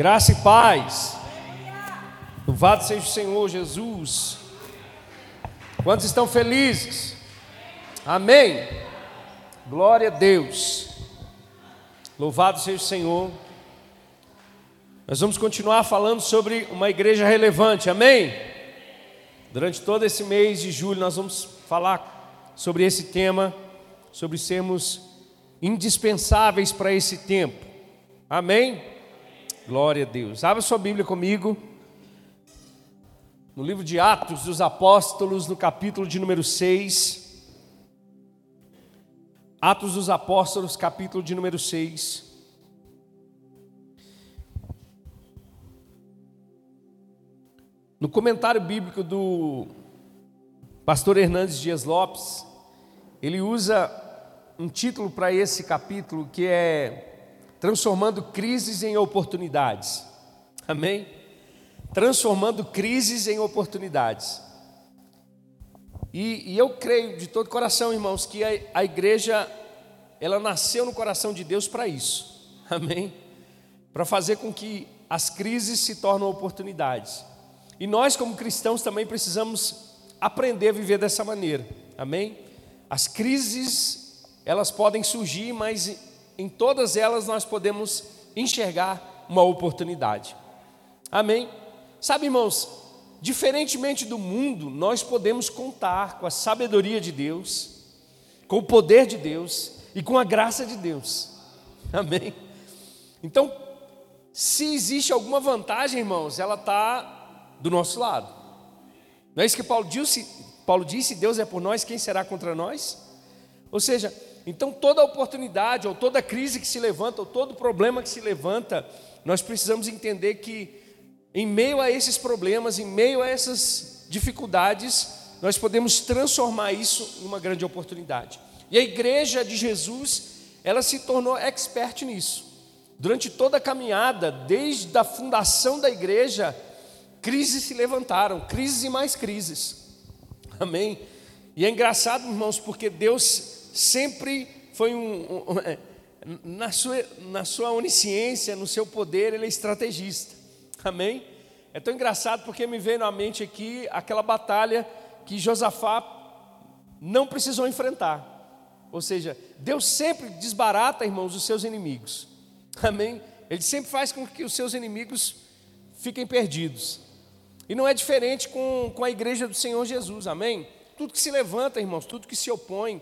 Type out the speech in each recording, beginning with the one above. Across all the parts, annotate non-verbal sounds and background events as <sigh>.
Graça e paz. Louvado seja o Senhor Jesus. Quantos estão felizes? Amém. Glória a Deus. Louvado seja o Senhor. Nós vamos continuar falando sobre uma igreja relevante. Amém. Durante todo esse mês de julho nós vamos falar sobre esse tema, sobre sermos indispensáveis para esse tempo. Amém? Glória a Deus. Abra sua Bíblia comigo. No livro de Atos dos Apóstolos, no capítulo de número 6. Atos dos Apóstolos, capítulo de número 6. No comentário bíblico do pastor Hernandes Dias Lopes, ele usa um título para esse capítulo que é Transformando crises em oportunidades. Amém? Transformando crises em oportunidades. E, e eu creio de todo coração, irmãos, que a, a igreja ela nasceu no coração de Deus para isso. Amém? Para fazer com que as crises se tornem oportunidades. E nós, como cristãos, também precisamos aprender a viver dessa maneira. Amém? As crises, elas podem surgir, mas em todas elas nós podemos enxergar uma oportunidade. Amém? Sabe, irmãos, diferentemente do mundo, nós podemos contar com a sabedoria de Deus, com o poder de Deus e com a graça de Deus. <laughs> Amém? Então, se existe alguma vantagem, irmãos, ela está do nosso lado. Não é isso que Paulo disse? Paulo disse: Deus é por nós, quem será contra nós? Ou seja, então toda oportunidade, ou toda crise que se levanta, ou todo problema que se levanta, nós precisamos entender que, em meio a esses problemas, em meio a essas dificuldades, nós podemos transformar isso em uma grande oportunidade. E a igreja de Jesus, ela se tornou expert nisso. Durante toda a caminhada, desde a fundação da igreja, crises se levantaram, crises e mais crises. Amém? E é engraçado, irmãos, porque Deus sempre foi um, um, é, na, sua, na sua onisciência, no seu poder, ele é estrategista. Amém? É tão engraçado porque me veio na mente aqui aquela batalha que Josafá não precisou enfrentar. Ou seja, Deus sempre desbarata, irmãos, os seus inimigos. Amém? Ele sempre faz com que os seus inimigos fiquem perdidos. E não é diferente com, com a igreja do Senhor Jesus, amém? Tudo que se levanta, irmãos, tudo que se opõe,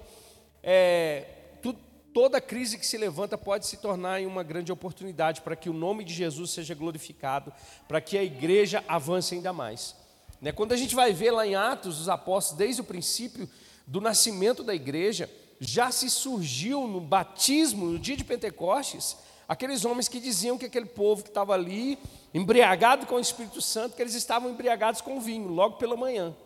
é, tudo, toda crise que se levanta pode se tornar em uma grande oportunidade para que o nome de Jesus seja glorificado, para que a igreja avance ainda mais. Né? Quando a gente vai ver lá em Atos dos Apóstolos, desde o princípio do nascimento da igreja, já se surgiu no batismo, no dia de Pentecostes, aqueles homens que diziam que aquele povo que estava ali, embriagado com o Espírito Santo, que eles estavam embriagados com vinho, logo pela manhã.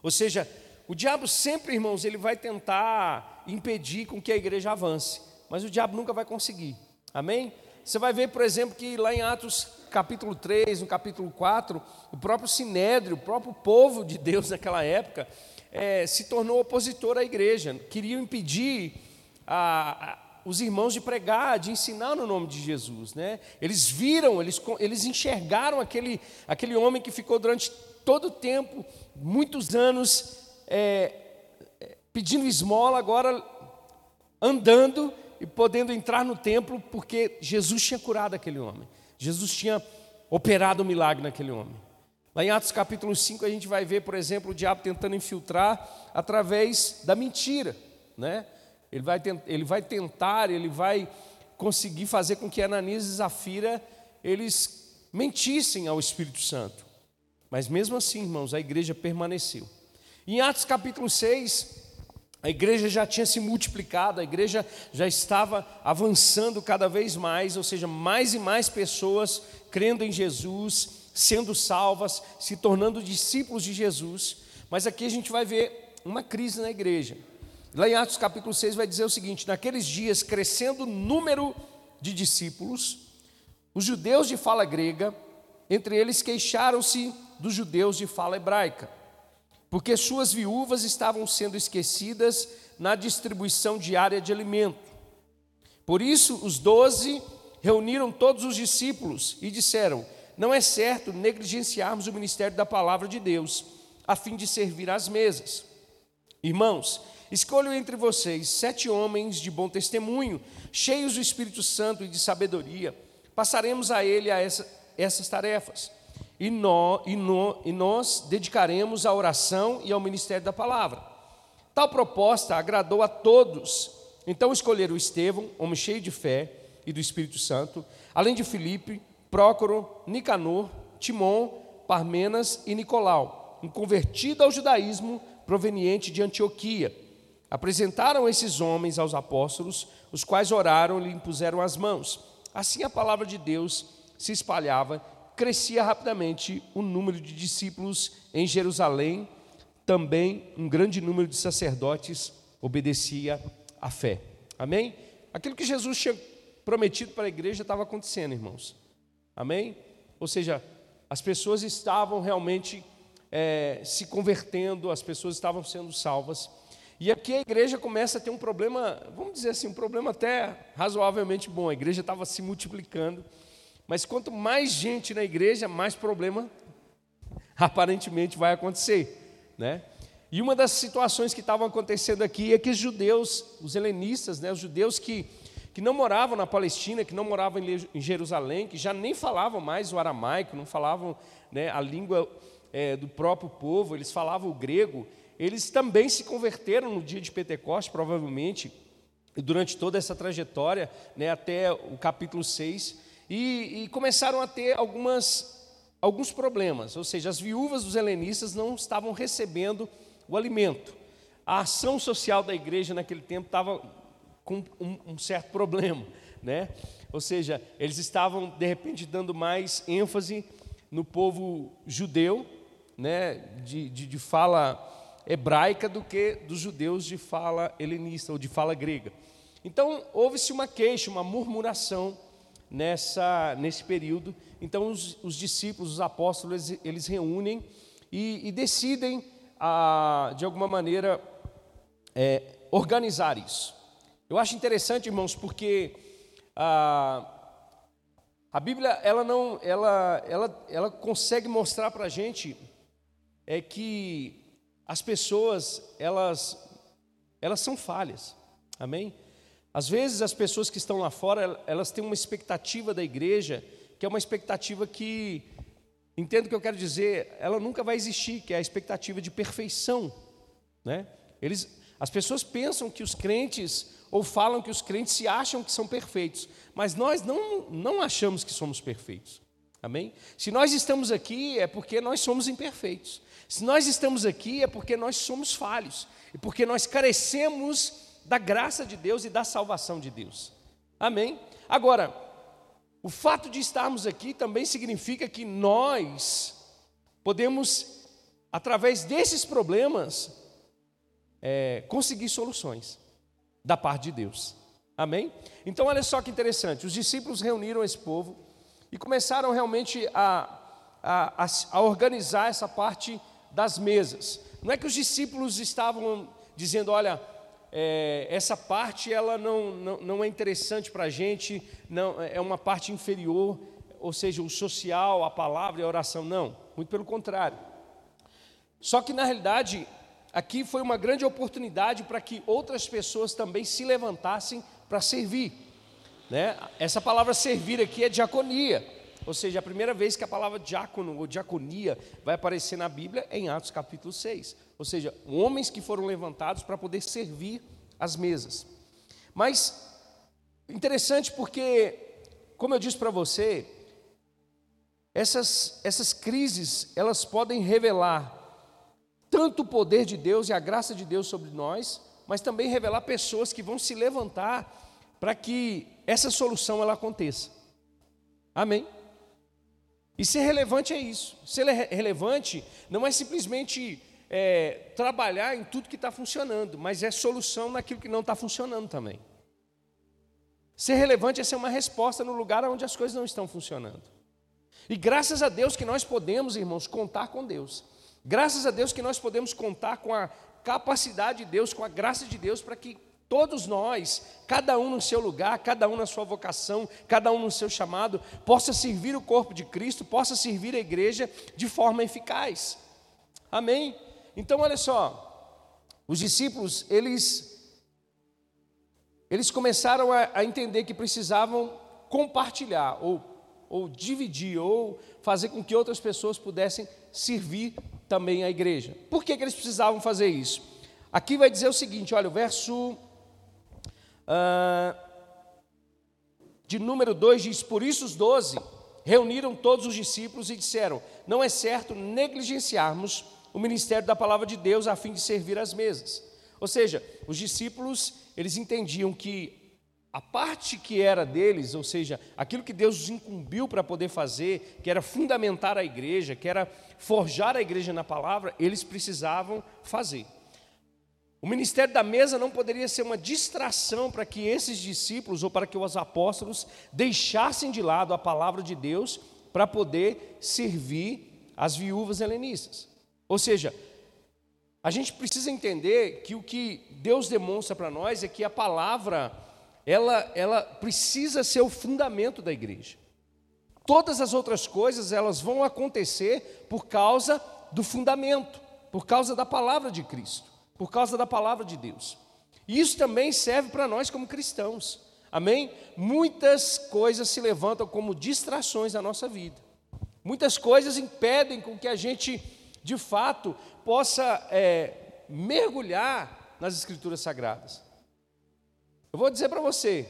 Ou seja, o diabo sempre, irmãos, ele vai tentar impedir com que a igreja avance, mas o diabo nunca vai conseguir. Amém? Você vai ver, por exemplo, que lá em Atos capítulo 3, no capítulo 4, o próprio Sinédrio, o próprio povo de Deus naquela época, é, se tornou opositor à igreja, queriam impedir a, os irmãos de pregar, de ensinar no nome de Jesus. Né? Eles viram, eles, eles enxergaram aquele, aquele homem que ficou durante todo o tempo, muitos anos, é, pedindo esmola, agora andando e podendo entrar no templo, porque Jesus tinha curado aquele homem. Jesus tinha operado um milagre naquele homem. Lá em Atos capítulo 5 a gente vai ver, por exemplo, o diabo tentando infiltrar através da mentira, né? Ele vai, ele vai tentar, ele vai conseguir fazer com que Ananias e Zafira eles mentissem ao Espírito Santo. Mas mesmo assim, irmãos, a igreja permaneceu. Em Atos capítulo 6, a igreja já tinha se multiplicado, a igreja já estava avançando cada vez mais, ou seja, mais e mais pessoas crendo em Jesus, sendo salvas, se tornando discípulos de Jesus. Mas aqui a gente vai ver uma crise na igreja. Lá em Atos capítulo 6 vai dizer o seguinte: naqueles dias, crescendo o número de discípulos, os judeus de fala grega, entre eles queixaram-se dos judeus de fala hebraica, porque suas viúvas estavam sendo esquecidas na distribuição diária de alimento. Por isso, os doze reuniram todos os discípulos e disseram: Não é certo negligenciarmos o ministério da palavra de Deus, a fim de servir às mesas. Irmãos, escolho entre vocês sete homens de bom testemunho, cheios do Espírito Santo e de sabedoria. Passaremos a ele a essa, essas tarefas. E, nó, e, e nós dedicaremos à oração e ao ministério da palavra. Tal proposta agradou a todos. Então escolheram Estevão, homem cheio de fé e do Espírito Santo, além de Filipe, Prócoro, Nicanor, Timon, Parmenas e Nicolau, um convertido ao judaísmo proveniente de Antioquia. Apresentaram esses homens aos apóstolos, os quais oraram e lhe impuseram as mãos. Assim a palavra de Deus se espalhava, crescia rapidamente o número de discípulos em Jerusalém, também um grande número de sacerdotes obedecia à fé. Amém? Aquilo que Jesus tinha prometido para a igreja estava acontecendo, irmãos. Amém? Ou seja, as pessoas estavam realmente é, se convertendo, as pessoas estavam sendo salvas. E aqui a igreja começa a ter um problema, vamos dizer assim, um problema até razoavelmente bom. A igreja estava se multiplicando, mas quanto mais gente na igreja, mais problema <laughs> aparentemente vai acontecer, né? E uma das situações que estavam acontecendo aqui é que os judeus, os helenistas, né, os judeus que, que não moravam na Palestina, que não moravam em Jerusalém, que já nem falavam mais o aramaico, não falavam né, a língua é, do próprio povo, eles falavam o grego, eles também se converteram no dia de Pentecostes, provavelmente, durante toda essa trajetória, né, até o capítulo 6, e, e começaram a ter algumas, alguns problemas, ou seja, as viúvas dos helenistas não estavam recebendo o alimento. A ação social da igreja naquele tempo estava com um, um certo <laughs> problema, né? Ou seja, eles estavam de repente dando mais ênfase no povo judeu, né, de, de, de fala hebraica do que dos judeus de fala helenista ou de fala grega. Então, houve-se uma queixa, uma murmuração nessa, nesse período. Então, os, os discípulos, os apóstolos, eles, reúnem e, e, decidem, a, de alguma maneira, é, organizar isso. Eu acho interessante, irmãos, porque a, a Bíblia ela não, ela, ela, ela consegue mostrar para a gente é que as pessoas, elas, elas são falhas, amém? Às vezes as pessoas que estão lá fora, elas têm uma expectativa da igreja, que é uma expectativa que, entendo o que eu quero dizer, ela nunca vai existir, que é a expectativa de perfeição, né? Eles, as pessoas pensam que os crentes, ou falam que os crentes se acham que são perfeitos, mas nós não, não achamos que somos perfeitos, amém? Se nós estamos aqui, é porque nós somos imperfeitos. Se nós estamos aqui é porque nós somos falhos e porque nós carecemos da graça de Deus e da salvação de Deus. Amém? Agora, o fato de estarmos aqui também significa que nós podemos, através desses problemas, é, conseguir soluções da parte de Deus. Amém? Então, olha só que interessante: os discípulos reuniram esse povo e começaram realmente a, a, a organizar essa parte das mesas. Não é que os discípulos estavam dizendo, olha, é, essa parte ela não, não, não é interessante para a gente, não, é uma parte inferior, ou seja, o social, a palavra e a oração. Não, muito pelo contrário. Só que na realidade, aqui foi uma grande oportunidade para que outras pessoas também se levantassem para servir. Né? Essa palavra servir aqui é diaconia. Ou seja, a primeira vez que a palavra diácono ou diaconia vai aparecer na Bíblia é em Atos capítulo 6. Ou seja, homens que foram levantados para poder servir as mesas. Mas interessante porque, como eu disse para você, essas, essas crises, elas podem revelar tanto o poder de Deus e a graça de Deus sobre nós, mas também revelar pessoas que vão se levantar para que essa solução ela aconteça. Amém? E ser relevante é isso. Ser relevante não é simplesmente é, trabalhar em tudo que está funcionando, mas é solução naquilo que não está funcionando também. Ser relevante é ser uma resposta no lugar onde as coisas não estão funcionando. E graças a Deus que nós podemos, irmãos, contar com Deus. Graças a Deus que nós podemos contar com a capacidade de Deus, com a graça de Deus, para que todos nós, cada um no seu lugar, cada um na sua vocação, cada um no seu chamado, possa servir o corpo de Cristo, possa servir a igreja de forma eficaz. Amém? Então, olha só, os discípulos, eles, eles começaram a, a entender que precisavam compartilhar, ou, ou dividir, ou fazer com que outras pessoas pudessem servir também a igreja. Por que, que eles precisavam fazer isso? Aqui vai dizer o seguinte: olha, o verso ah, de número 2 diz: Por isso os doze reuniram todos os discípulos e disseram: Não é certo negligenciarmos o ministério da palavra de Deus a fim de servir às mesas. Ou seja, os discípulos, eles entendiam que a parte que era deles, ou seja, aquilo que Deus os incumbiu para poder fazer, que era fundamentar a igreja, que era forjar a igreja na palavra, eles precisavam fazer. O ministério da mesa não poderia ser uma distração para que esses discípulos ou para que os apóstolos deixassem de lado a palavra de Deus para poder servir as viúvas helenistas. Ou seja, a gente precisa entender que o que Deus demonstra para nós é que a palavra ela, ela precisa ser o fundamento da igreja. Todas as outras coisas elas vão acontecer por causa do fundamento, por causa da palavra de Cristo por causa da palavra de Deus. E isso também serve para nós como cristãos. Amém? Muitas coisas se levantam como distrações na nossa vida. Muitas coisas impedem com que a gente, de fato, possa é, mergulhar nas Escrituras Sagradas. Eu vou dizer para você,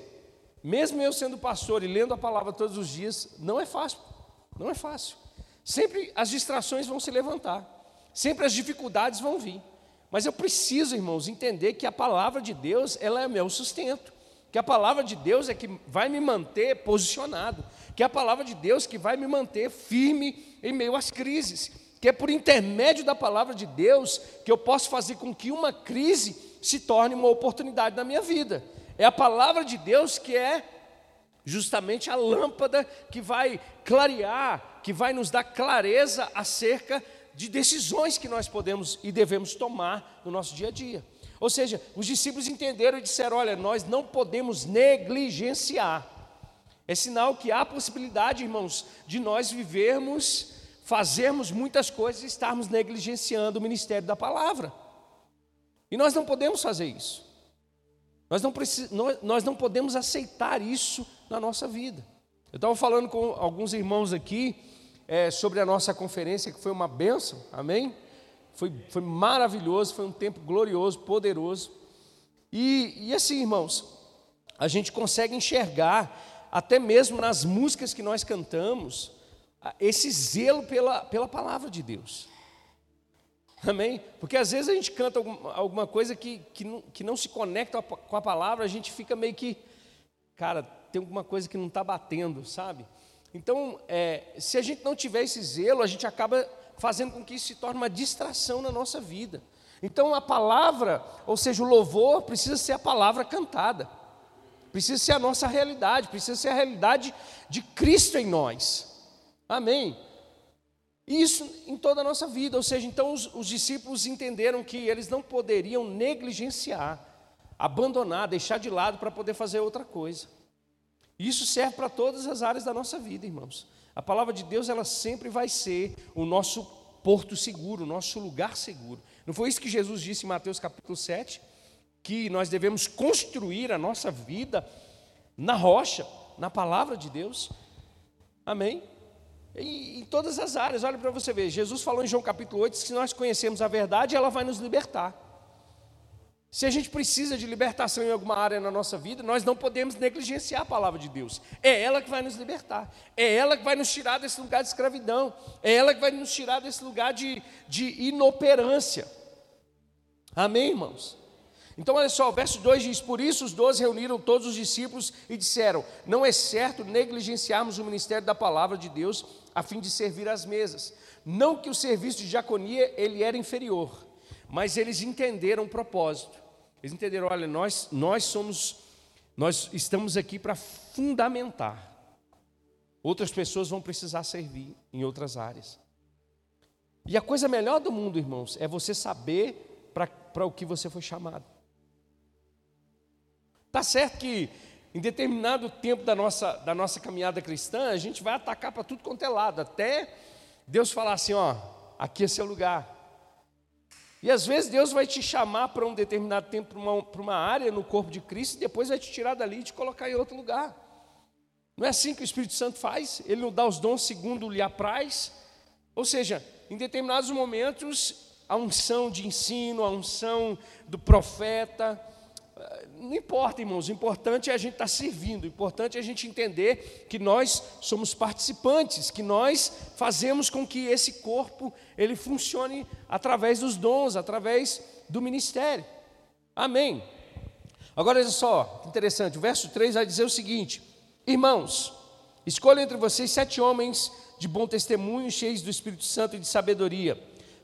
mesmo eu sendo pastor e lendo a palavra todos os dias, não é fácil. Não é fácil. Sempre as distrações vão se levantar. Sempre as dificuldades vão vir. Mas eu preciso, irmãos, entender que a palavra de Deus, ela é meu sustento. Que a palavra de Deus é que vai me manter posicionado. Que a palavra de Deus que vai me manter firme em meio às crises. Que é por intermédio da palavra de Deus que eu posso fazer com que uma crise se torne uma oportunidade na minha vida. É a palavra de Deus que é justamente a lâmpada que vai clarear, que vai nos dar clareza acerca de decisões que nós podemos e devemos tomar no nosso dia a dia. Ou seja, os discípulos entenderam e disseram: olha, nós não podemos negligenciar. É sinal que há possibilidade, irmãos, de nós vivermos, fazermos muitas coisas e estarmos negligenciando o ministério da palavra. E nós não podemos fazer isso. Nós não, nós não podemos aceitar isso na nossa vida. Eu estava falando com alguns irmãos aqui é, sobre a nossa conferência, que foi uma benção, amém? Foi, foi maravilhoso, foi um tempo glorioso, poderoso. E, e assim, irmãos, a gente consegue enxergar, até mesmo nas músicas que nós cantamos, esse zelo pela, pela palavra de Deus. Amém? Porque às vezes a gente canta alguma coisa que, que, não, que não se conecta com a palavra, a gente fica meio que, cara, tem alguma coisa que não está batendo, sabe? Então, é, se a gente não tiver esse zelo, a gente acaba fazendo com que isso se torne uma distração na nossa vida. Então, a palavra, ou seja, o louvor, precisa ser a palavra cantada, precisa ser a nossa realidade, precisa ser a realidade de Cristo em nós. Amém? Isso em toda a nossa vida, ou seja, então os, os discípulos entenderam que eles não poderiam negligenciar, abandonar, deixar de lado para poder fazer outra coisa. Isso serve para todas as áreas da nossa vida, irmãos. A palavra de Deus, ela sempre vai ser o nosso porto seguro, o nosso lugar seguro. Não foi isso que Jesus disse em Mateus capítulo 7? Que nós devemos construir a nossa vida na rocha, na palavra de Deus. Amém? E, em todas as áreas, olha para você ver. Jesus falou em João capítulo 8: que se nós conhecemos a verdade, ela vai nos libertar. Se a gente precisa de libertação em alguma área na nossa vida, nós não podemos negligenciar a palavra de Deus. É ela que vai nos libertar. É ela que vai nos tirar desse lugar de escravidão. É ela que vai nos tirar desse lugar de, de inoperância. Amém, irmãos? Então, olha só, o verso 2 diz: Por isso os doze reuniram todos os discípulos e disseram: Não é certo negligenciarmos o ministério da palavra de Deus a fim de servir às mesas. Não que o serviço de diaconia ele era inferior, mas eles entenderam o propósito. Eles entenderam, olha, nós, nós somos, nós estamos aqui para fundamentar. Outras pessoas vão precisar servir em outras áreas. E a coisa melhor do mundo, irmãos, é você saber para o que você foi chamado. Tá certo que em determinado tempo da nossa, da nossa caminhada cristã, a gente vai atacar para tudo quanto é lado, até Deus falar assim: ó, aqui é seu lugar. E às vezes Deus vai te chamar para um determinado tempo, para uma, para uma área no corpo de Cristo, e depois vai te tirar dali e te colocar em outro lugar. Não é assim que o Espírito Santo faz? Ele não dá os dons segundo lhe apraz. Ou seja, em determinados momentos, a unção de ensino, a unção do profeta, não importa, irmãos, o importante é a gente estar servindo, o importante é a gente entender que nós somos participantes, que nós fazemos com que esse corpo ele funcione através dos dons, através do ministério. Amém. Agora olha só, interessante, o verso 3 vai dizer o seguinte: Irmãos, escolha entre vocês sete homens de bom testemunho, cheios do Espírito Santo e de sabedoria.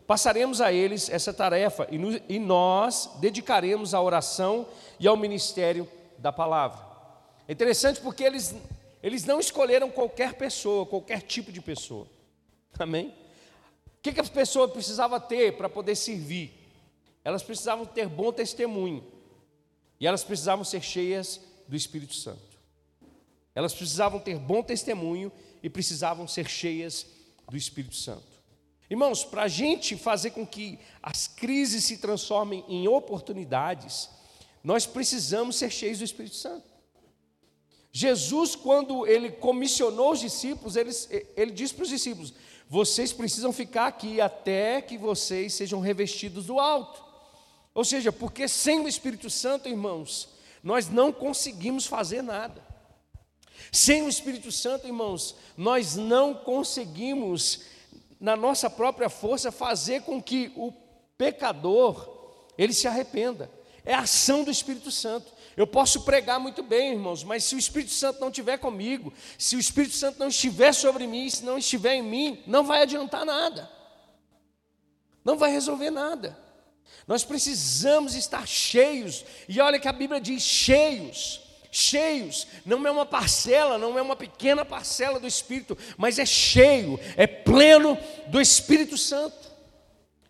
Passaremos a eles essa tarefa e, nós dedicaremos à oração e ao ministério da palavra. É interessante porque eles, eles não escolheram qualquer pessoa, qualquer tipo de pessoa. Amém? O que, que as pessoas precisavam ter para poder servir? Elas precisavam ter bom testemunho. E elas precisavam ser cheias do Espírito Santo. Elas precisavam ter bom testemunho e precisavam ser cheias do Espírito Santo. Irmãos, para a gente fazer com que as crises se transformem em oportunidades, nós precisamos ser cheios do Espírito Santo. Jesus, quando ele comissionou os discípulos, ele, ele disse para os discípulos: vocês precisam ficar aqui até que vocês sejam revestidos do alto. Ou seja, porque sem o Espírito Santo, irmãos, nós não conseguimos fazer nada. Sem o Espírito Santo, irmãos, nós não conseguimos, na nossa própria força, fazer com que o pecador ele se arrependa é a ação do Espírito Santo. Eu posso pregar muito bem, irmãos, mas se o Espírito Santo não estiver comigo, se o Espírito Santo não estiver sobre mim, se não estiver em mim, não vai adiantar nada. Não vai resolver nada. Nós precisamos estar cheios. E olha que a Bíblia diz cheios. Cheios, não é uma parcela, não é uma pequena parcela do Espírito, mas é cheio, é pleno do Espírito Santo.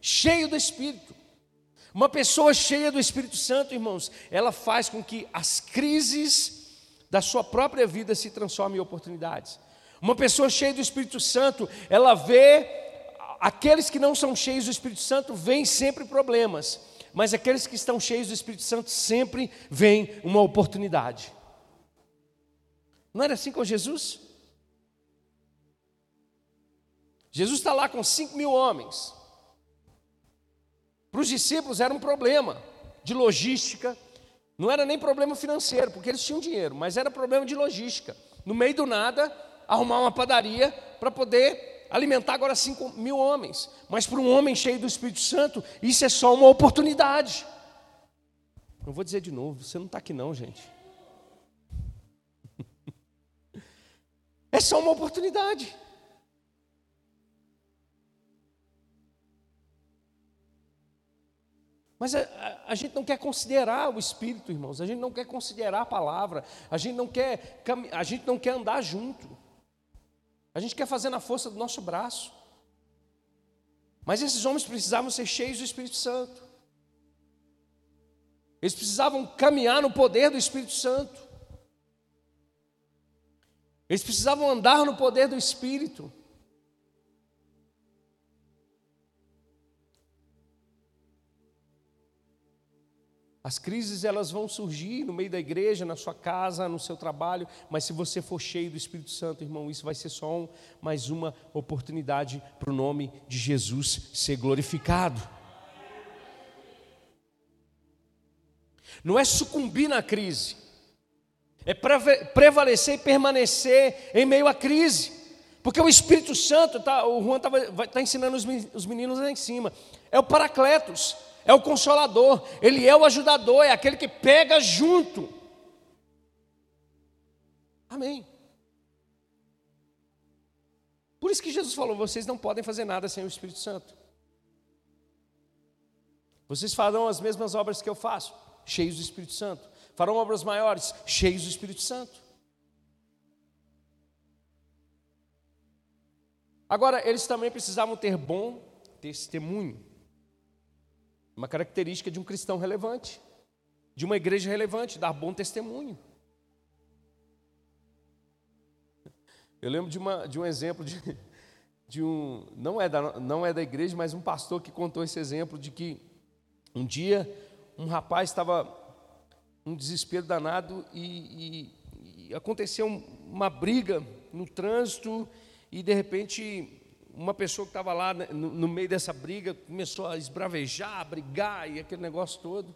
Cheio do Espírito. Uma pessoa cheia do Espírito Santo, irmãos, ela faz com que as crises da sua própria vida se transformem em oportunidades. Uma pessoa cheia do Espírito Santo, ela vê aqueles que não são cheios do Espírito Santo veem sempre problemas, mas aqueles que estão cheios do Espírito Santo sempre veem uma oportunidade. Não era assim com Jesus? Jesus está lá com cinco mil homens. Para os discípulos era um problema de logística, não era nem problema financeiro, porque eles tinham dinheiro, mas era problema de logística. No meio do nada, arrumar uma padaria para poder alimentar agora 5 mil homens. Mas para um homem cheio do Espírito Santo, isso é só uma oportunidade. Não vou dizer de novo, você não está aqui não, gente. <laughs> É só uma oportunidade. Mas a, a, a, gente não quer considerar o Espírito, irmãos. A gente não quer considerar a palavra. A gente não quer, a gente não quer andar junto. A gente quer fazer na força do nosso braço. Mas esses homens precisavam ser cheios do Espírito Santo. Eles precisavam caminhar no poder do Espírito Santo. Eles precisavam andar no poder do Espírito. As crises elas vão surgir no meio da igreja, na sua casa, no seu trabalho, mas se você for cheio do Espírito Santo, irmão, isso vai ser só um, mais uma oportunidade para o nome de Jesus ser glorificado. Não é sucumbir na crise, é prevalecer e permanecer em meio à crise, porque o Espírito Santo, tá, o Juan está tá ensinando os meninos lá em cima, é o Paracletos é o consolador, ele é o ajudador, é aquele que pega junto. Amém. Por isso que Jesus falou: vocês não podem fazer nada sem o Espírito Santo. Vocês farão as mesmas obras que eu faço, cheios do Espírito Santo. Farão obras maiores, cheios do Espírito Santo. Agora, eles também precisavam ter bom testemunho uma característica de um cristão relevante. de uma igreja relevante, dar bom testemunho. Eu lembro de, uma, de um exemplo de, <laughs> de um. Não é, da, não é da igreja, mas um pastor que contou esse exemplo de que um dia um rapaz estava um desespero danado e, e, e aconteceu uma briga no trânsito e de repente uma pessoa que estava lá né, no, no, meio dessa briga começou a esbravejar, a brigar e aquele negócio todo.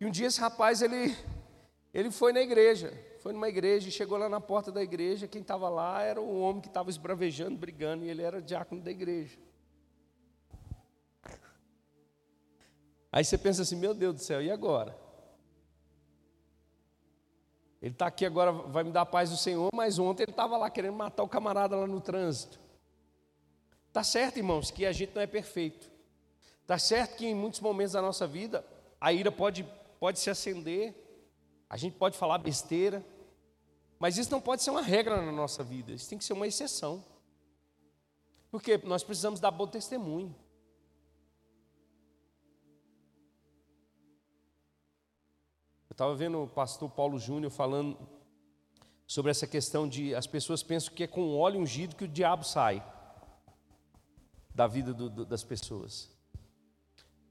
E um dia esse rapaz ele ele foi na igreja, foi numa igreja e chegou lá na porta da igreja, quem estava lá era o homem que estava esbravejando, brigando e ele era diácono da igreja. Aí você pensa assim, meu Deus do céu, e agora? Ele está aqui agora, vai me dar a paz do Senhor, mas ontem ele estava lá querendo matar o camarada lá no trânsito. Está certo, irmãos, que a gente não é perfeito. Está certo que em muitos momentos da nossa vida a ira pode, pode se acender, a gente pode falar besteira, mas isso não pode ser uma regra na nossa vida, isso tem que ser uma exceção. Porque nós precisamos dar bom testemunho. estava vendo o pastor Paulo Júnior falando sobre essa questão de as pessoas pensam que é com óleo ungido que o diabo sai da vida do, do, das pessoas.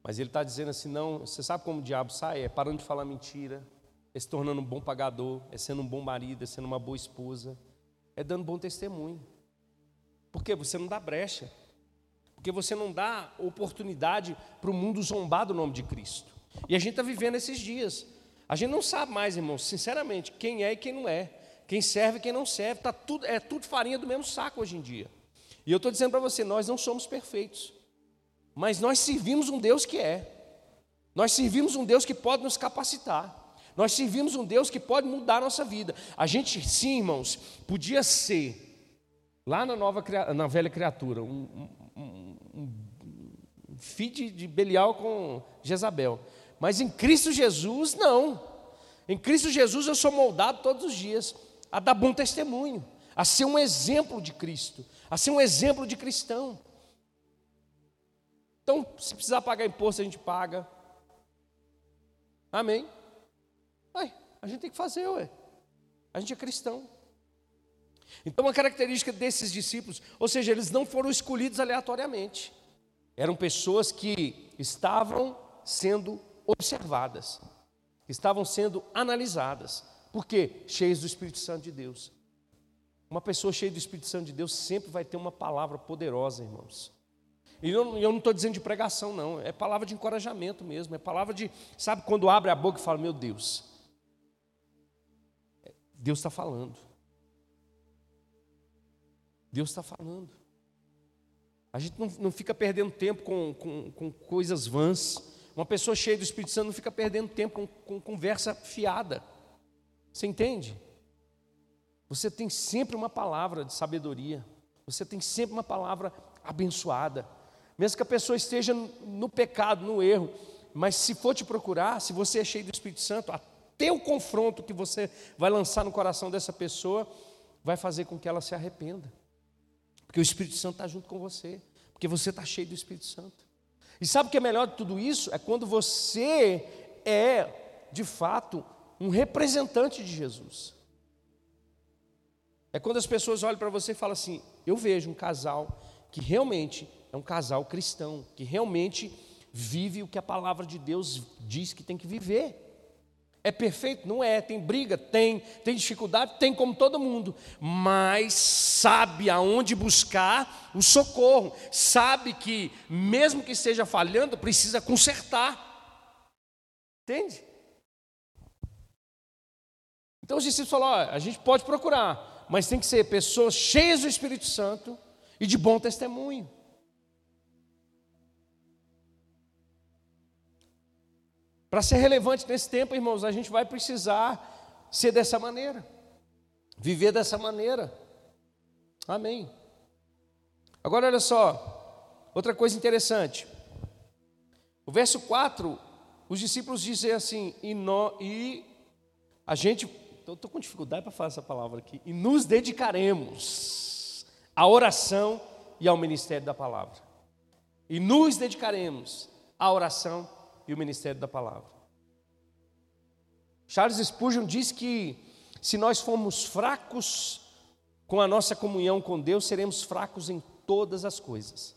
Mas ele está dizendo assim: não, você sabe como o diabo sai? É parando de falar mentira, é se tornando um bom pagador, é sendo um bom marido, é sendo uma boa esposa, é dando bom testemunho. Porque você não dá brecha, porque você não dá oportunidade para o mundo zombar do nome de Cristo. E a gente está vivendo esses dias. A gente não sabe mais, irmãos, sinceramente, quem é e quem não é. Quem serve e quem não serve. Tá tudo, é tudo farinha do mesmo saco hoje em dia. E eu estou dizendo para você, nós não somos perfeitos. Mas nós servimos um Deus que é. Nós servimos um Deus que pode nos capacitar. Nós servimos um Deus que pode mudar a nossa vida. A gente, sim, irmãos, podia ser, lá na, nova, na velha criatura, um, um, um, um filho de Belial com Jezabel. Mas em Cristo Jesus, não. Em Cristo Jesus eu sou moldado todos os dias a dar bom testemunho, a ser um exemplo de Cristo, a ser um exemplo de cristão. Então, se precisar pagar imposto, a gente paga. Amém? Ai, a gente tem que fazer, ué. A gente é cristão. Então, uma característica desses discípulos, ou seja, eles não foram escolhidos aleatoriamente. Eram pessoas que estavam sendo observadas, estavam sendo analisadas. Por quê? Cheias do Espírito Santo de Deus. Uma pessoa cheia do Espírito Santo de Deus sempre vai ter uma palavra poderosa, irmãos. E eu, eu não estou dizendo de pregação, não, é palavra de encorajamento mesmo, é palavra de, sabe, quando abre a boca e fala, meu Deus, Deus está falando. Deus está falando. A gente não, não fica perdendo tempo com, com, com coisas vãs. Uma pessoa cheia do Espírito Santo não fica perdendo tempo com, com conversa fiada. Você entende? Você tem sempre uma palavra de sabedoria. Você tem sempre uma palavra abençoada. Mesmo que a pessoa esteja no pecado, no erro, mas se for te procurar, se você é cheio do Espírito Santo, até o confronto que você vai lançar no coração dessa pessoa vai fazer com que ela se arrependa. Porque o Espírito Santo está junto com você, porque você está cheio do Espírito Santo. E sabe o que é melhor de tudo isso? É quando você é, de fato, um representante de Jesus. É quando as pessoas olham para você e falam assim: eu vejo um casal que realmente é um casal cristão, que realmente vive o que a palavra de Deus diz que tem que viver. É perfeito? Não é. Tem briga? Tem. Tem dificuldade? Tem, como todo mundo. Mas sabe aonde buscar o socorro. Sabe que, mesmo que esteja falhando, precisa consertar. Entende? Então os discípulos falaram: a gente pode procurar, mas tem que ser pessoas cheias do Espírito Santo e de bom testemunho. Para ser relevante nesse tempo, irmãos, a gente vai precisar ser dessa maneira, viver dessa maneira. Amém. Agora olha só, outra coisa interessante. O verso 4, os discípulos dizem assim, e, no, e a gente, estou com dificuldade para falar essa palavra aqui, e nos dedicaremos à oração e ao ministério da palavra. E nos dedicaremos à oração e o ministério da palavra. Charles Spurgeon diz que se nós formos fracos com a nossa comunhão com Deus, seremos fracos em todas as coisas.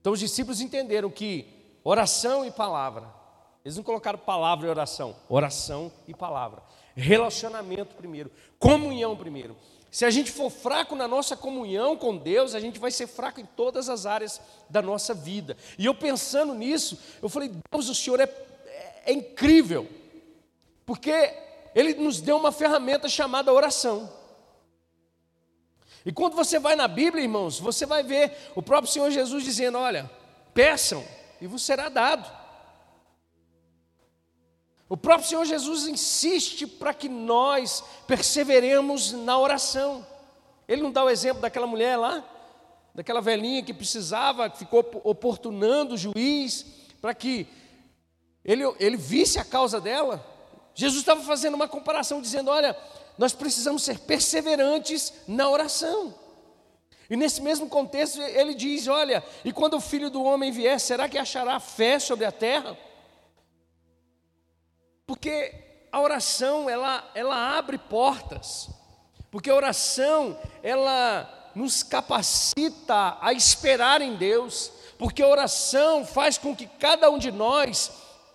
Então os discípulos entenderam que oração e palavra, eles não colocaram palavra e oração, oração e palavra. Relacionamento primeiro, comunhão primeiro. Se a gente for fraco na nossa comunhão com Deus, a gente vai ser fraco em todas as áreas da nossa vida. E eu pensando nisso, eu falei: Deus, o Senhor é, é, é incrível, porque Ele nos deu uma ferramenta chamada oração. E quando você vai na Bíblia, irmãos, você vai ver o próprio Senhor Jesus dizendo: Olha, peçam e vos será dado. O próprio Senhor Jesus insiste para que nós perseveremos na oração. Ele não dá o exemplo daquela mulher lá, daquela velhinha que precisava, que ficou oportunando o juiz para que ele, ele visse a causa dela. Jesus estava fazendo uma comparação, dizendo: olha, nós precisamos ser perseverantes na oração. E nesse mesmo contexto, ele diz: olha, e quando o filho do homem vier, será que achará fé sobre a terra? Porque a oração, ela, ela abre portas. Porque a oração, ela nos capacita a esperar em Deus. Porque a oração faz com que cada um de nós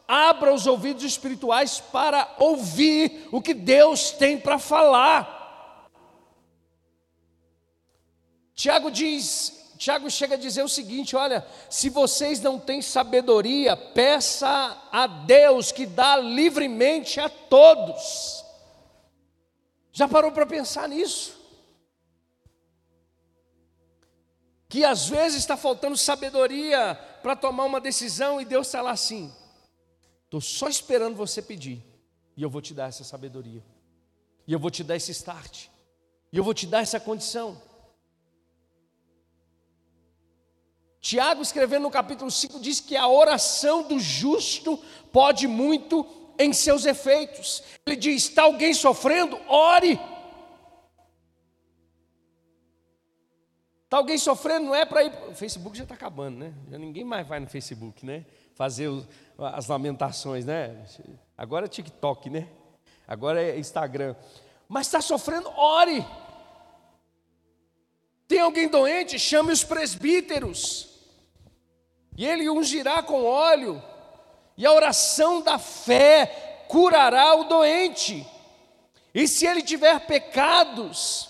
abra os ouvidos espirituais para ouvir o que Deus tem para falar. Tiago diz Tiago chega a dizer o seguinte: olha, se vocês não têm sabedoria, peça a Deus que dá livremente a todos. Já parou para pensar nisso? Que às vezes está faltando sabedoria para tomar uma decisão e Deus está lá assim: estou só esperando você pedir, e eu vou te dar essa sabedoria, e eu vou te dar esse start, e eu vou te dar essa condição. Tiago, escrevendo no capítulo 5, diz que a oração do justo pode muito em seus efeitos. Ele diz: está alguém sofrendo? Ore. Está alguém sofrendo? Não é para ir. O Facebook já está acabando, né? Já ninguém mais vai no Facebook, né? Fazer as lamentações, né? Agora é TikTok, né? Agora é Instagram. Mas está sofrendo? Ore. Tem alguém doente? Chame os presbíteros. E ele ungirá com óleo, e a oração da fé curará o doente. E se ele tiver pecados,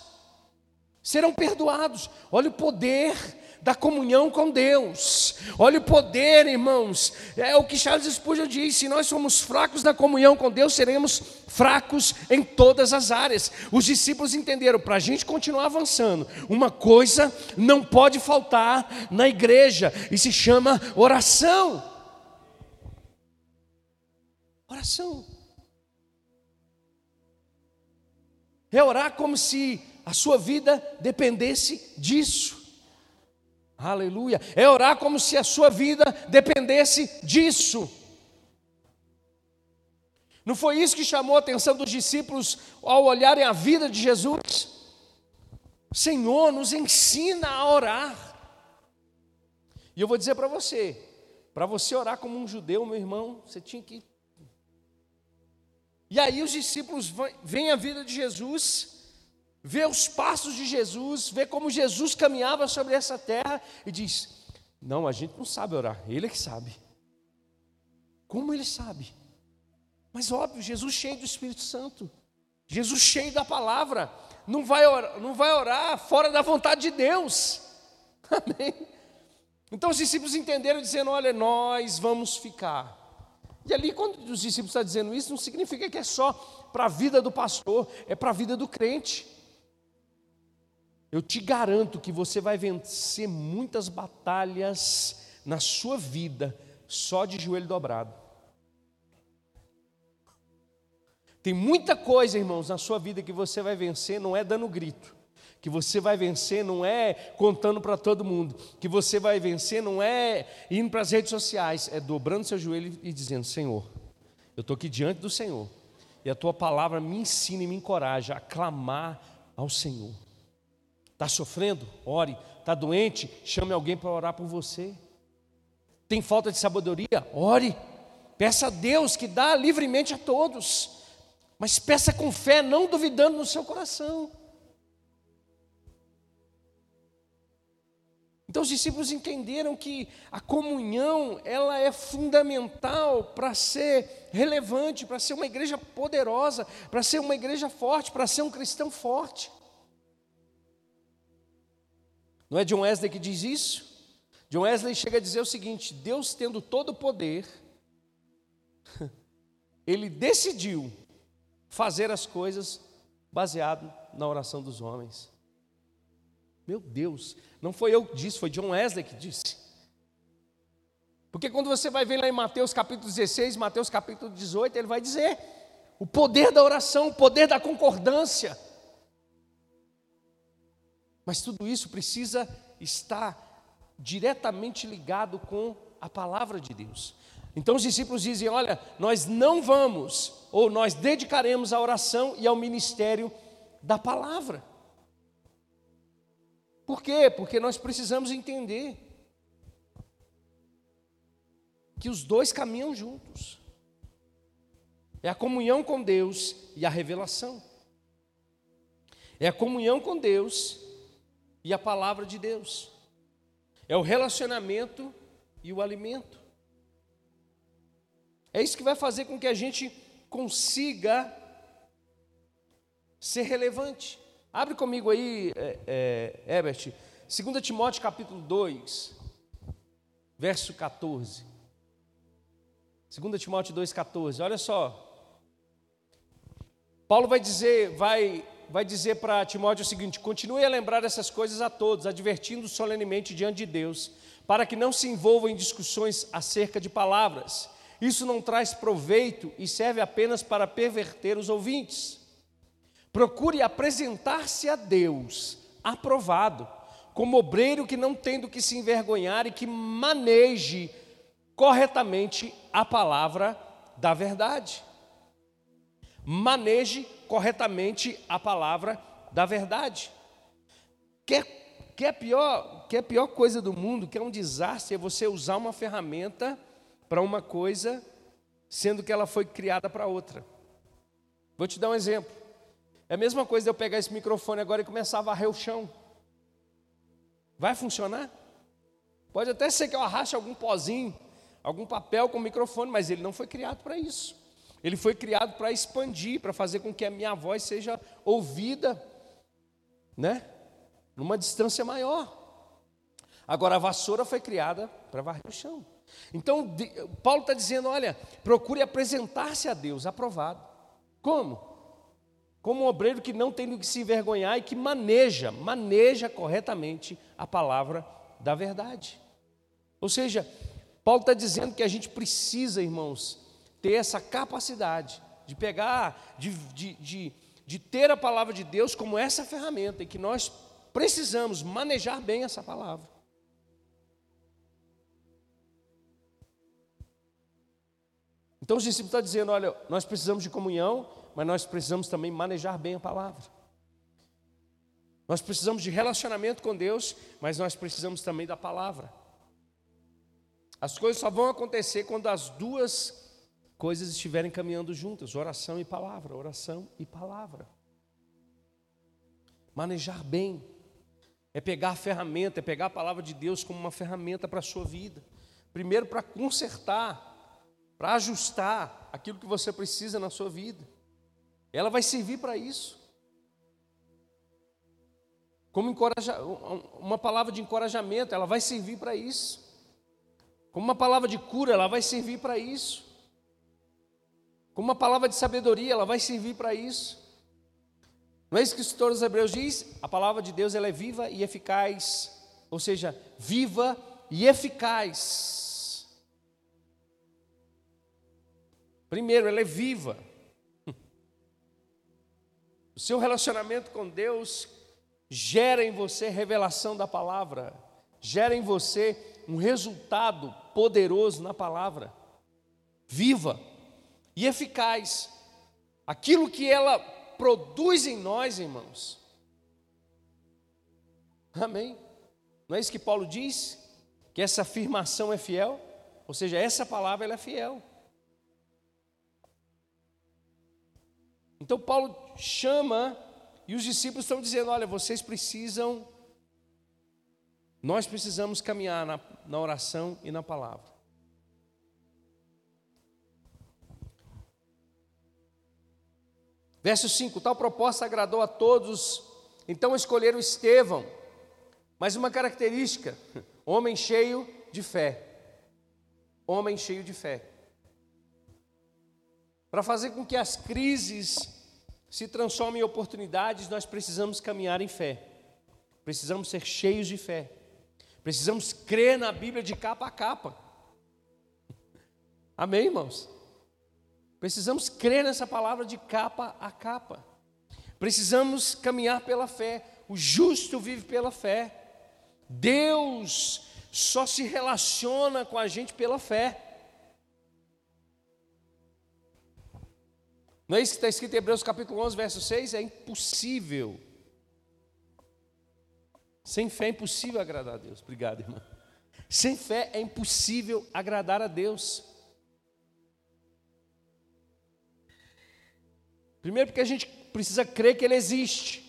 serão perdoados. Olha o poder da comunhão com Deus. Olha o poder, irmãos. É o que Charles Spurgeon diz: se nós somos fracos na comunhão com Deus, seremos fracos em todas as áreas. Os discípulos entenderam: para a gente continuar avançando, uma coisa não pode faltar na igreja, e se chama oração. Oração. É orar como se a sua vida dependesse disso. Aleluia. É orar como se a sua vida dependesse disso. Não foi isso que chamou a atenção dos discípulos ao olharem a vida de Jesus? Senhor, nos ensina a orar. E eu vou dizer para você, para você orar como um judeu, meu irmão, você tinha que. E aí os discípulos veem a vida de Jesus vê os passos de Jesus, vê como Jesus caminhava sobre essa terra e diz: Não, a gente não sabe orar, ele é que sabe. Como ele sabe? Mas óbvio, Jesus cheio do Espírito Santo, Jesus cheio da palavra, não vai orar, não vai orar fora da vontade de Deus. <laughs> Amém. Então os discípulos entenderam dizendo: Olha, nós vamos ficar. E ali, quando os discípulos estão dizendo isso, não significa que é só para a vida do pastor, é para a vida do crente. Eu te garanto que você vai vencer muitas batalhas na sua vida só de joelho dobrado. Tem muita coisa, irmãos, na sua vida que você vai vencer, não é dando grito. Que você vai vencer não é contando para todo mundo. Que você vai vencer não é indo para as redes sociais, é dobrando seu joelho e dizendo: Senhor, eu estou aqui diante do Senhor. E a tua palavra me ensina e me encoraja a clamar ao Senhor. Está sofrendo? Ore. Está doente? Chame alguém para orar por você. Tem falta de sabedoria? Ore. Peça a Deus que dá livremente a todos, mas peça com fé, não duvidando no seu coração. Então os discípulos entenderam que a comunhão, ela é fundamental para ser relevante, para ser uma igreja poderosa, para ser uma igreja forte, para ser um cristão forte. Não é John Wesley que diz isso? John Wesley chega a dizer o seguinte: Deus tendo todo o poder, <laughs> ele decidiu fazer as coisas baseado na oração dos homens. Meu Deus, não foi eu que disse, foi John Wesley que disse. Porque quando você vai ver lá em Mateus capítulo 16, Mateus capítulo 18, ele vai dizer o poder da oração, o poder da concordância. Mas tudo isso precisa estar diretamente ligado com a palavra de Deus. Então os discípulos dizem: Olha, nós não vamos, ou nós dedicaremos à oração e ao ministério da palavra. Por quê? Porque nós precisamos entender que os dois caminham juntos. É a comunhão com Deus e a revelação. É a comunhão com Deus e a palavra de Deus. É o relacionamento e o alimento. É isso que vai fazer com que a gente consiga ser relevante. Abre comigo aí, é, é, Herbert, 2 Timóteo capítulo 2, verso 14. 2 Timóteo 2,14, olha só. Paulo vai dizer, vai, vai dizer para Timóteo o seguinte: continue a lembrar essas coisas a todos, advertindo solenemente diante de Deus, para que não se envolvam em discussões acerca de palavras. Isso não traz proveito e serve apenas para perverter os ouvintes. Procure apresentar-se a Deus aprovado, como obreiro que não tem do que se envergonhar e que maneje corretamente a palavra da verdade. Maneje corretamente a palavra da verdade. Quer, quer, pior, quer pior coisa do mundo, que é um desastre, é você usar uma ferramenta para uma coisa, sendo que ela foi criada para outra. Vou te dar um exemplo. É a mesma coisa de eu pegar esse microfone agora e começar a varrer o chão. Vai funcionar? Pode até ser que eu arraste algum pozinho, algum papel com o microfone, mas ele não foi criado para isso. Ele foi criado para expandir, para fazer com que a minha voz seja ouvida, né? Numa distância maior. Agora a vassoura foi criada para varrer o chão. Então, Paulo está dizendo: olha, procure apresentar-se a Deus aprovado. Como? como um obreiro que não tem do que se envergonhar e que maneja, maneja corretamente a palavra da verdade. Ou seja, Paulo está dizendo que a gente precisa, irmãos, ter essa capacidade de pegar, de, de, de, de ter a palavra de Deus como essa ferramenta e que nós precisamos manejar bem essa palavra. Então os discípulos estão dizendo: olha, nós precisamos de comunhão, mas nós precisamos também manejar bem a palavra. Nós precisamos de relacionamento com Deus, mas nós precisamos também da palavra. As coisas só vão acontecer quando as duas coisas estiverem caminhando juntas, oração e palavra, oração e palavra. Manejar bem é pegar a ferramenta, é pegar a palavra de Deus como uma ferramenta para a sua vida. Primeiro para consertar, para ajustar aquilo que você precisa na sua vida. Ela vai servir para isso. Como uma palavra de encorajamento, ela vai servir para isso. Como uma palavra de cura, ela vai servir para isso. Como uma palavra de sabedoria, ela vai servir para isso. Não é isso que o escritor dos Hebreus diz? A palavra de Deus ela é viva e eficaz, ou seja, viva e eficaz. Primeiro, ela é viva. O seu relacionamento com Deus gera em você revelação da palavra, gera em você um resultado poderoso na palavra, viva e eficaz. Aquilo que ela produz em nós, irmãos. Amém? Não é isso que Paulo diz? Que essa afirmação é fiel? Ou seja, essa palavra ela é fiel. Então Paulo chama e os discípulos estão dizendo: olha, vocês precisam, nós precisamos caminhar na, na oração e na palavra. Verso 5: Tal proposta agradou a todos, então escolheram Estevão, mas uma característica: <laughs> homem cheio de fé. Homem cheio de fé. Para fazer com que as crises se transformem em oportunidades, nós precisamos caminhar em fé. Precisamos ser cheios de fé. Precisamos crer na Bíblia de capa a capa. <laughs> Amém, irmãos? Precisamos crer nessa palavra de capa a capa. Precisamos caminhar pela fé. O justo vive pela fé. Deus só se relaciona com a gente pela fé. Não é isso que está escrito em Hebreus capítulo 11, verso 6? É impossível. Sem fé é impossível agradar a Deus. Obrigado, irmão. Sem fé é impossível agradar a Deus. Primeiro, porque a gente precisa crer que Ele existe.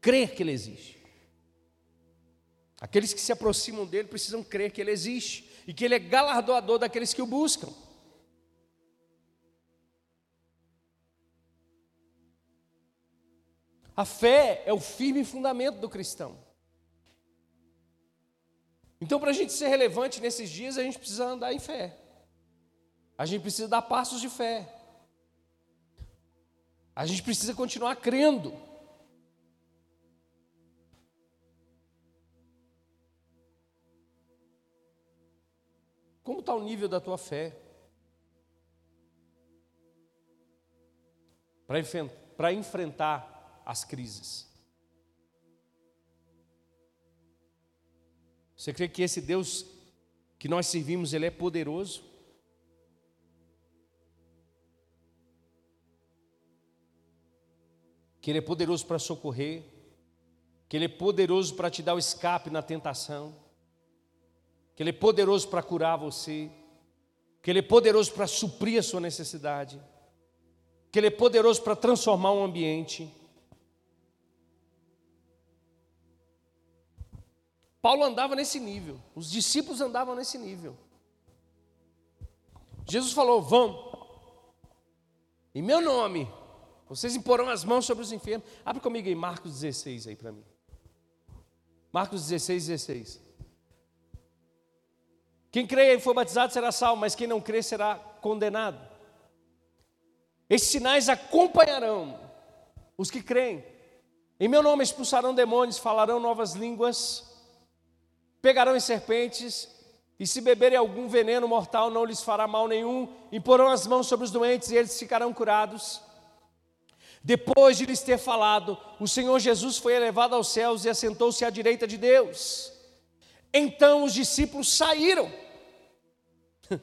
Crer que Ele existe. Aqueles que se aproximam dele precisam crer que Ele existe e que Ele é galardoador daqueles que o buscam. A fé é o firme fundamento do cristão. Então, para a gente ser relevante nesses dias, a gente precisa andar em fé. A gente precisa dar passos de fé. A gente precisa continuar crendo. Como está o nível da tua fé? Para enfrentar as crises. Você crê que esse Deus que nós servimos, Ele é poderoso? Que Ele é poderoso para socorrer, que Ele é poderoso para te dar o escape na tentação, que Ele é poderoso para curar você, que Ele é poderoso para suprir a sua necessidade, que Ele é poderoso para transformar um ambiente. Paulo andava nesse nível, os discípulos andavam nesse nível. Jesus falou: Vão, em meu nome, vocês imporão as mãos sobre os enfermos. Abre comigo aí Marcos 16 aí para mim. Marcos 16, 16. Quem crê e for batizado será salvo, mas quem não crê será condenado. Esses sinais acompanharão os que creem. Em meu nome expulsarão demônios, falarão novas línguas, pegarão em serpentes, e se beberem algum veneno mortal não lhes fará mal nenhum, imporão as mãos sobre os doentes e eles ficarão curados. Depois de lhes ter falado, o Senhor Jesus foi elevado aos céus e assentou-se à direita de Deus. Então os discípulos saíram. <laughs>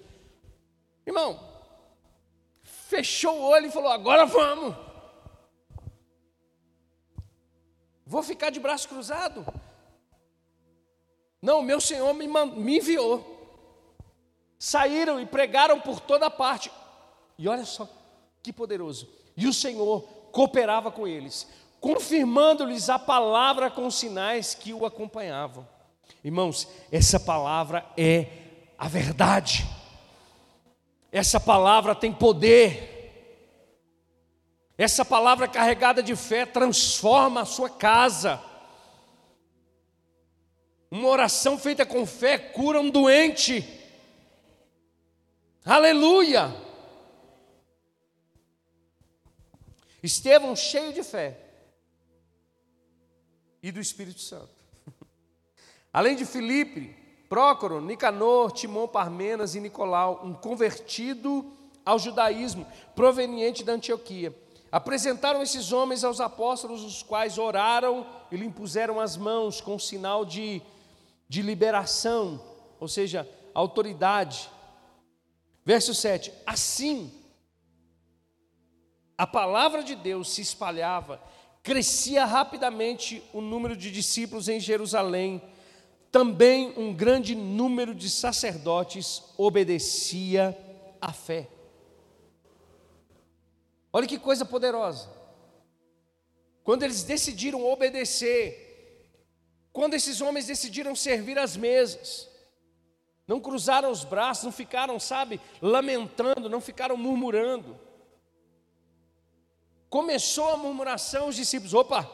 Irmão, fechou o olho e falou: agora vamos. Vou ficar de braço cruzado? Não, meu Senhor me, me enviou. Saíram e pregaram por toda parte. E olha só que poderoso. E o Senhor cooperava com eles, confirmando-lhes a palavra com sinais que o acompanhavam. Irmãos, essa palavra é a verdade. Essa palavra tem poder. Essa palavra carregada de fé transforma a sua casa. Uma oração feita com fé cura um doente. Aleluia! Estevão cheio de fé e do Espírito Santo. <laughs> Além de Filipe, Prócoro, Nicanor, Timão, Parmenas e Nicolau, um convertido ao judaísmo proveniente da Antioquia. Apresentaram esses homens aos apóstolos, os quais oraram e lhe impuseram as mãos com sinal de, de liberação, ou seja, autoridade. Verso 7: Assim, a palavra de Deus se espalhava, crescia rapidamente o número de discípulos em Jerusalém, também um grande número de sacerdotes obedecia à fé. Olha que coisa poderosa. Quando eles decidiram obedecer, quando esses homens decidiram servir as mesas, não cruzaram os braços, não ficaram, sabe, lamentando, não ficaram murmurando. Começou a murmuração, os discípulos, opa,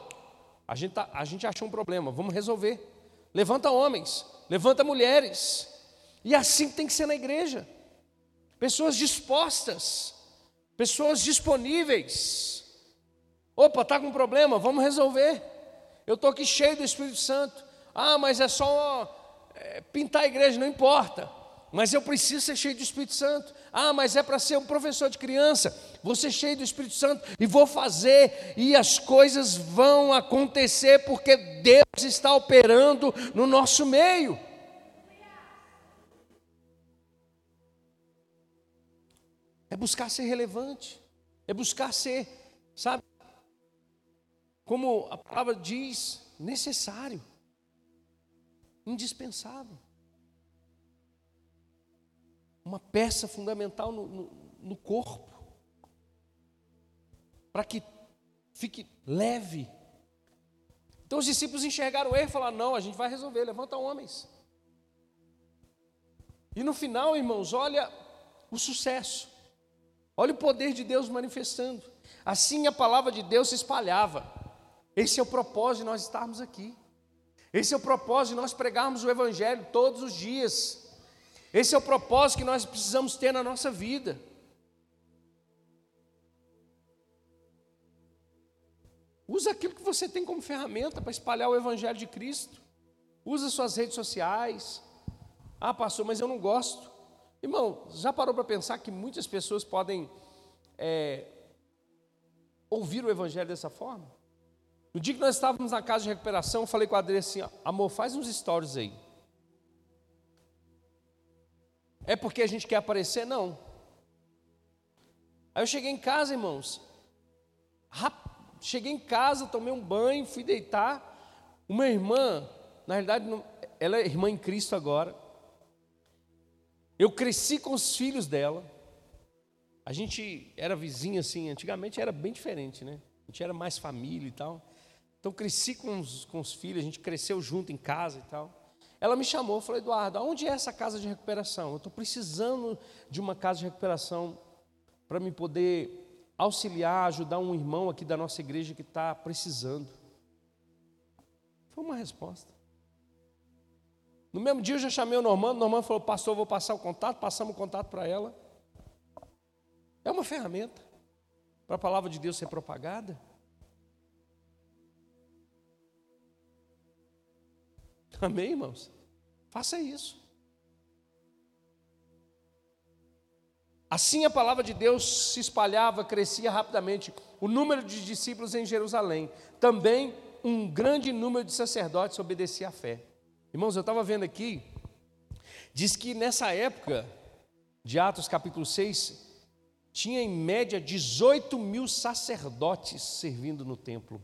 a gente, tá, a gente achou um problema, vamos resolver. Levanta homens, levanta mulheres. E assim tem que ser na igreja. Pessoas dispostas, pessoas disponíveis. Opa, está com problema, vamos resolver. Eu estou aqui cheio do Espírito Santo. Ah, mas é só é, pintar a igreja, não importa. Mas eu preciso ser cheio do Espírito Santo. Ah, mas é para ser um professor de criança. Vou ser cheio do Espírito Santo e vou fazer, e as coisas vão acontecer, porque Deus está operando no nosso meio. É buscar ser relevante, é buscar ser, sabe, como a palavra diz, necessário, indispensável uma peça fundamental no, no, no corpo, para que fique leve. Então os discípulos enxergaram o erro e falaram: não, a gente vai resolver, levanta homens. E no final, irmãos, olha o sucesso, olha o poder de Deus manifestando. Assim a palavra de Deus se espalhava. Esse é o propósito de nós estarmos aqui. Esse é o propósito de nós pregarmos o Evangelho todos os dias. Esse é o propósito que nós precisamos ter na nossa vida. Usa aquilo que você tem como ferramenta para espalhar o Evangelho de Cristo. Usa suas redes sociais. Ah, pastor, mas eu não gosto. Irmão, já parou para pensar que muitas pessoas podem é, ouvir o Evangelho dessa forma? No dia que nós estávamos na casa de recuperação, eu falei com a Adri assim: amor, faz uns stories aí. É porque a gente quer aparecer? Não. Aí eu cheguei em casa, irmãos. Cheguei em casa, tomei um banho, fui deitar. Uma irmã, na realidade, ela é irmã em Cristo agora. Eu cresci com os filhos dela. A gente era vizinho assim, antigamente era bem diferente, né? A gente era mais família e tal. Então cresci com os, com os filhos, a gente cresceu junto em casa e tal. Ela me chamou, falou, Eduardo, onde é essa casa de recuperação? Eu estou precisando de uma casa de recuperação para me poder auxiliar, ajudar um irmão aqui da nossa igreja que está precisando. Foi uma resposta. No mesmo dia eu já chamei o Normando, o Normando falou, pastor, vou passar o contato, passamos o contato para ela. É uma ferramenta para a palavra de Deus ser propagada. Amém, irmãos? Faça isso. Assim a palavra de Deus se espalhava, crescia rapidamente. O número de discípulos em Jerusalém. Também um grande número de sacerdotes obedecia à fé. Irmãos, eu estava vendo aqui, diz que nessa época, de Atos capítulo 6, tinha em média 18 mil sacerdotes servindo no templo.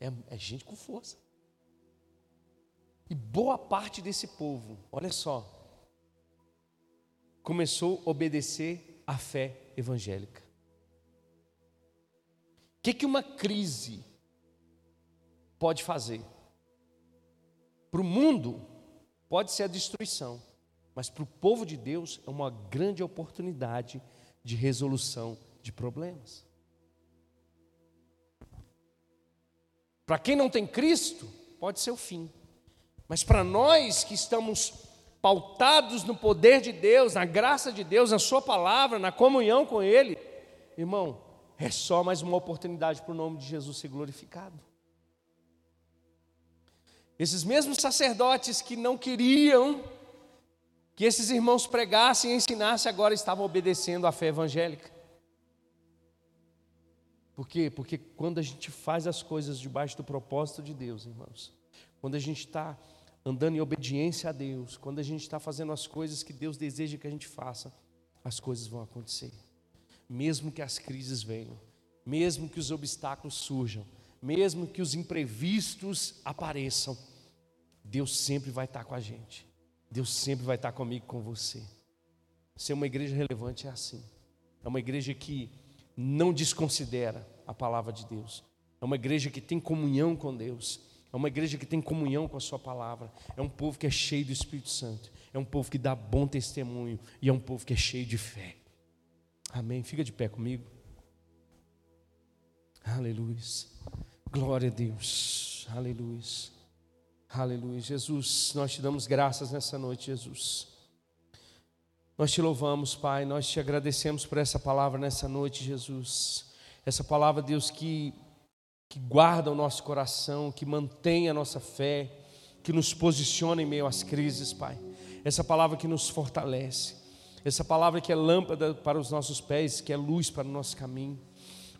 É, é gente com força. E boa parte desse povo, olha só, começou a obedecer à fé evangélica. O que, que uma crise pode fazer? Para o mundo, pode ser a destruição, mas para o povo de Deus é uma grande oportunidade de resolução de problemas. Para quem não tem Cristo, pode ser o fim. Mas para nós que estamos pautados no poder de Deus, na graça de Deus, na Sua palavra, na comunhão com Ele, irmão, é só mais uma oportunidade para o nome de Jesus ser glorificado. Esses mesmos sacerdotes que não queriam que esses irmãos pregassem e ensinassem, agora estavam obedecendo à fé evangélica. Por quê? Porque quando a gente faz as coisas debaixo do propósito de Deus, irmãos, quando a gente está andando em obediência a Deus, quando a gente está fazendo as coisas que Deus deseja que a gente faça, as coisas vão acontecer. Mesmo que as crises venham, mesmo que os obstáculos surjam, mesmo que os imprevistos apareçam, Deus sempre vai estar com a gente. Deus sempre vai estar comigo, com você. Ser uma igreja relevante é assim. É uma igreja que não desconsidera a palavra de Deus. É uma igreja que tem comunhão com Deus. É uma igreja que tem comunhão com a Sua palavra. É um povo que é cheio do Espírito Santo. É um povo que dá bom testemunho. E é um povo que é cheio de fé. Amém. Fica de pé comigo. Aleluia. Glória a Deus. Aleluia. Aleluia. Jesus, nós te damos graças nessa noite, Jesus. Nós te louvamos, Pai. Nós te agradecemos por essa palavra nessa noite, Jesus. Essa palavra, Deus, que que guarda o nosso coração, que mantém a nossa fé, que nos posiciona em meio às crises, Pai. Essa palavra que nos fortalece, essa palavra que é lâmpada para os nossos pés, que é luz para o nosso caminho.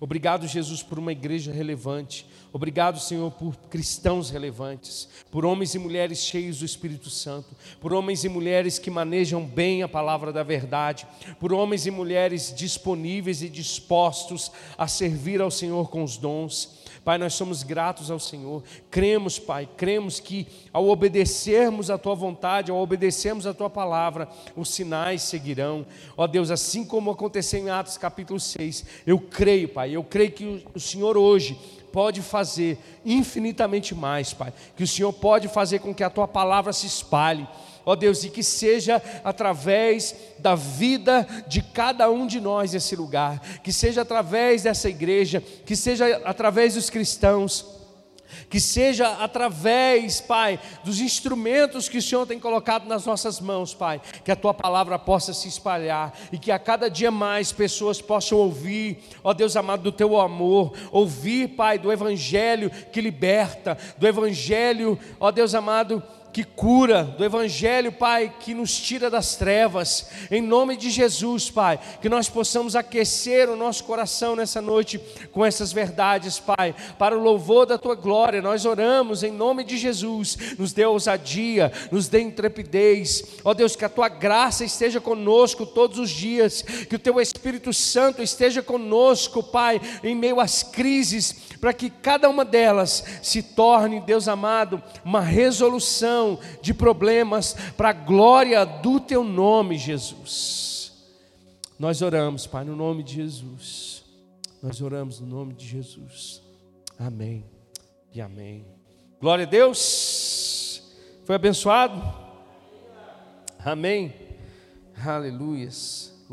Obrigado, Jesus, por uma igreja relevante. Obrigado, Senhor, por cristãos relevantes, por homens e mulheres cheios do Espírito Santo, por homens e mulheres que manejam bem a palavra da verdade, por homens e mulheres disponíveis e dispostos a servir ao Senhor com os dons. Pai, nós somos gratos ao Senhor. Cremos, Pai, cremos que ao obedecermos a tua vontade, ao obedecermos a tua palavra, os sinais seguirão. Ó Deus, assim como aconteceu em Atos capítulo 6, eu creio, Pai, eu creio que o Senhor hoje pode fazer infinitamente mais, Pai. Que o Senhor pode fazer com que a tua palavra se espalhe. Ó Deus, e que seja através da vida de cada um de nós nesse lugar, que seja através dessa igreja, que seja através dos cristãos, que seja através, Pai, dos instrumentos que o Senhor tem colocado nas nossas mãos, Pai, que a tua palavra possa se espalhar e que a cada dia mais pessoas possam ouvir, ó Deus amado, do teu amor, ouvir, Pai, do evangelho que liberta, do evangelho, ó Deus amado, que cura, do Evangelho, Pai, que nos tira das trevas, em nome de Jesus, Pai, que nós possamos aquecer o nosso coração nessa noite com essas verdades, Pai, para o louvor da Tua glória, nós oramos em nome de Jesus, nos dê ousadia, nos dê intrepidez, ó Deus, que a Tua graça esteja conosco todos os dias, que o Teu Espírito Santo esteja conosco, Pai, em meio às crises, para que cada uma delas se torne, Deus amado, uma resolução de problemas para a glória do teu nome, Jesus. Nós oramos, Pai, no nome de Jesus. Nós oramos no nome de Jesus. Amém e amém. Glória a Deus. Foi abençoado? Amém. Aleluias.